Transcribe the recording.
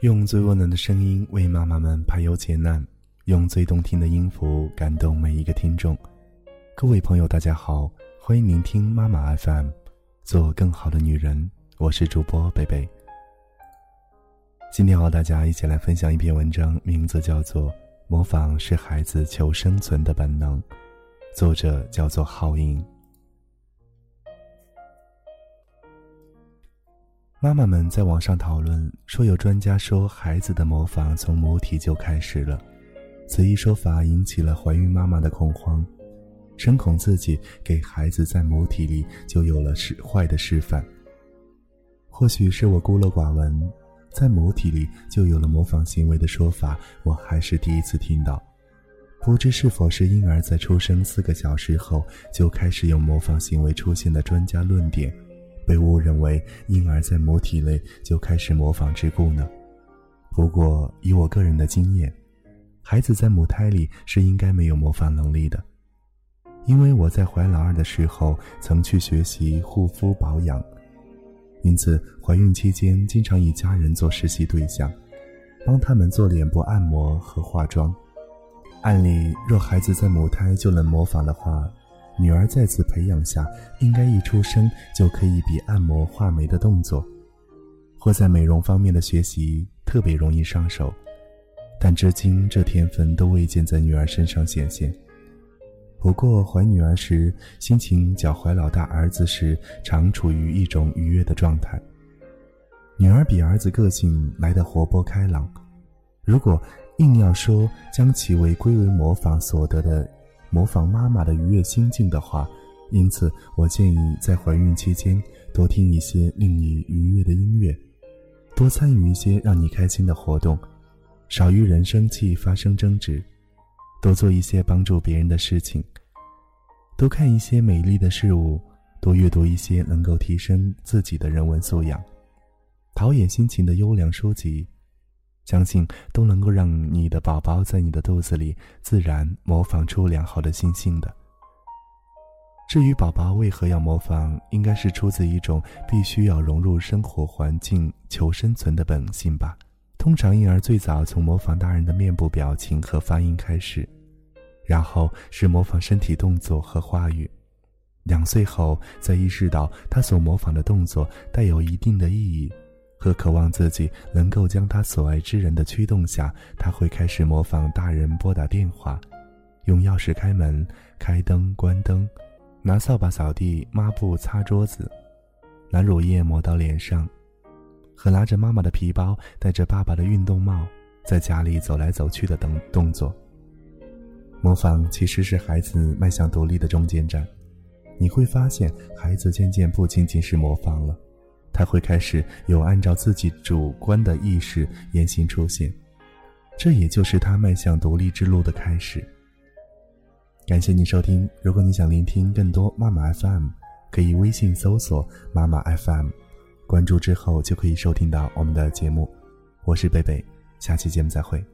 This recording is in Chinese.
用最温暖的声音为妈妈们排忧解难，用最动听的音符感动每一个听众。各位朋友，大家好，欢迎聆听妈妈 FM，做更好的女人。我是主播贝贝。今天和大家一起来分享一篇文章，名字叫做《模仿是孩子求生存的本能》，作者叫做浩英。妈妈们在网上讨论说，有专家说孩子的模仿从母体就开始了，此一说法引起了怀孕妈妈的恐慌，深恐自己给孩子在母体里就有了使坏的示范。或许是我孤陋寡闻，在母体里就有了模仿行为的说法，我还是第一次听到。不知是否是婴儿在出生四个小时后就开始有模仿行为出现的专家论点。被误认为婴儿在母体内就开始模仿之故呢？不过以我个人的经验，孩子在母胎里是应该没有模仿能力的，因为我在怀老二的时候曾去学习护肤保养，因此怀孕期间经常以家人做实习对象，帮他们做脸部按摩和化妆。按理，若孩子在母胎就能模仿的话，女儿在此培养下，应该一出生就可以比按摩、画眉的动作，或在美容方面的学习特别容易上手。但至今这天分都未见在女儿身上显现。不过怀女儿时，心情较怀老大儿子时常处于一种愉悦的状态。女儿比儿子个性来得活泼开朗。如果硬要说将其为归为模仿所得的。模仿妈妈的愉悦心境的话，因此我建议在怀孕期间多听一些令你愉悦的音乐，多参与一些让你开心的活动，少与人生气发生争执，多做一些帮助别人的事情，多看一些美丽的事物，多阅读一些能够提升自己的人文素养、陶冶心情的优良书籍。相信都能够让你的宝宝在你的肚子里自然模仿出良好的心性的。至于宝宝为何要模仿，应该是出自一种必须要融入生活环境求生存的本性吧。通常婴儿最早从模仿大人的面部表情和发音开始，然后是模仿身体动作和话语。两岁后，再意识到他所模仿的动作带有一定的意义。和渴望自己能够将他所爱之人的驱动下，他会开始模仿大人拨打电话，用钥匙开门、开灯、关灯，拿扫把扫地、抹布擦桌子，拿乳液抹到脸上，和拿着妈妈的皮包、戴着爸爸的运动帽，在家里走来走去的等动作。模仿其实是孩子迈向独立的中间站，你会发现，孩子渐渐不仅仅是模仿了。他会开始有按照自己主观的意识言行出现，这也就是他迈向独立之路的开始。感谢您收听，如果你想聆听更多妈妈 FM，可以微信搜索妈妈 FM，关注之后就可以收听到我们的节目。我是贝贝，下期节目再会。